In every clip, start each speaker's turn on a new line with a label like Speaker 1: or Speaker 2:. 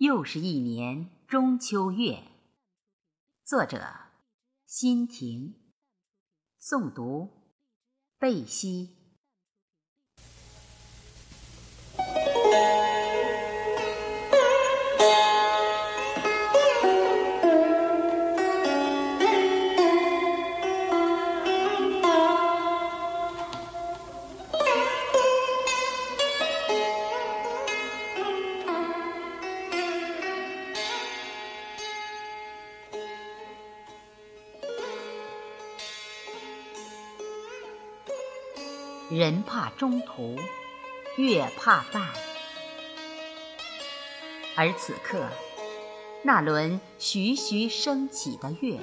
Speaker 1: 又是一年中秋月。作者：辛婷。诵读：贝西。人怕中途，月怕半。而此刻，那轮徐徐升起的月，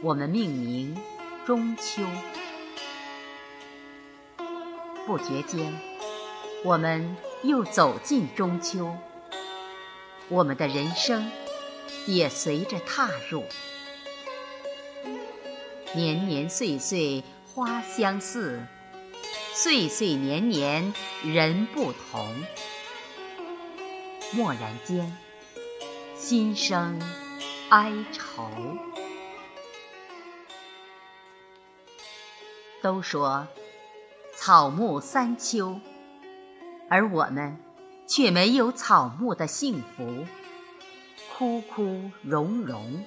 Speaker 1: 我们命名中秋。不觉间，我们又走进中秋，我们的人生也随着踏入。年年岁岁花相似。岁岁年年人不同，蓦然间，心生哀愁。都说草木三秋，而我们却没有草木的幸福，枯枯荣荣。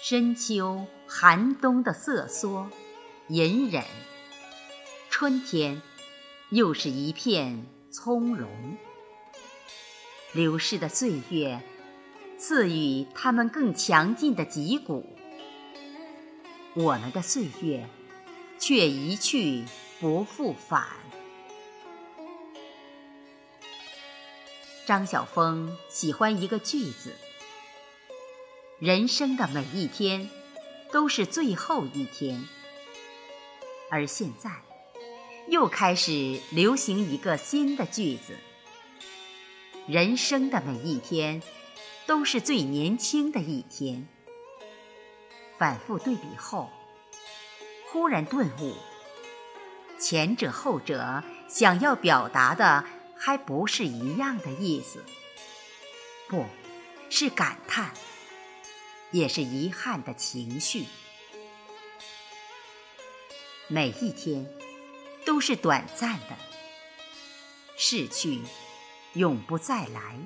Speaker 1: 深秋寒冬的瑟缩，隐忍。春天，又是一片葱茏。流逝的岁月，赐予他们更强劲的脊骨。我们的岁月，却一去不复返。张晓峰喜欢一个句子：“人生的每一天，都是最后一天。”而现在。又开始流行一个新的句子：人生的每一天，都是最年轻的一天。反复对比后，忽然顿悟，前者后者想要表达的还不是一样的意思，不是感叹，也是遗憾的情绪。每一天。都是短暂的，逝去，永不再来。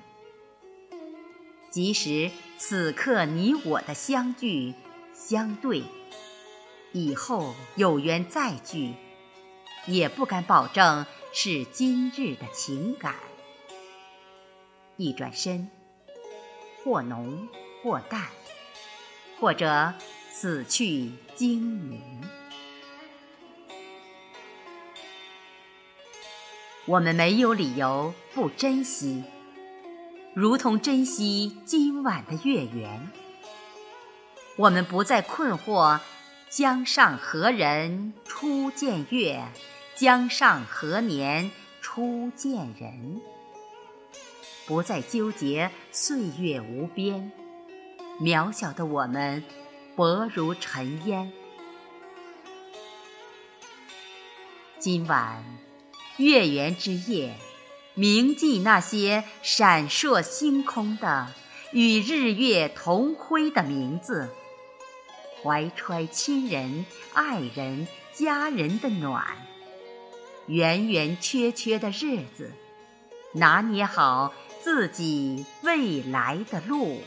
Speaker 1: 即使此刻你我的相聚相对，以后有缘再聚，也不敢保证是今日的情感。一转身，或浓或淡，或者死去经明。我们没有理由不珍惜，如同珍惜今晚的月圆。我们不再困惑江上何人初见月，江上何年初见人。不再纠结岁月无边，渺小的我们薄如尘烟。今晚。月圆之夜，铭记那些闪烁星空的、与日月同辉的名字，怀揣亲人、爱人、家人的暖，圆圆缺缺的日子，拿捏好自己未来的路。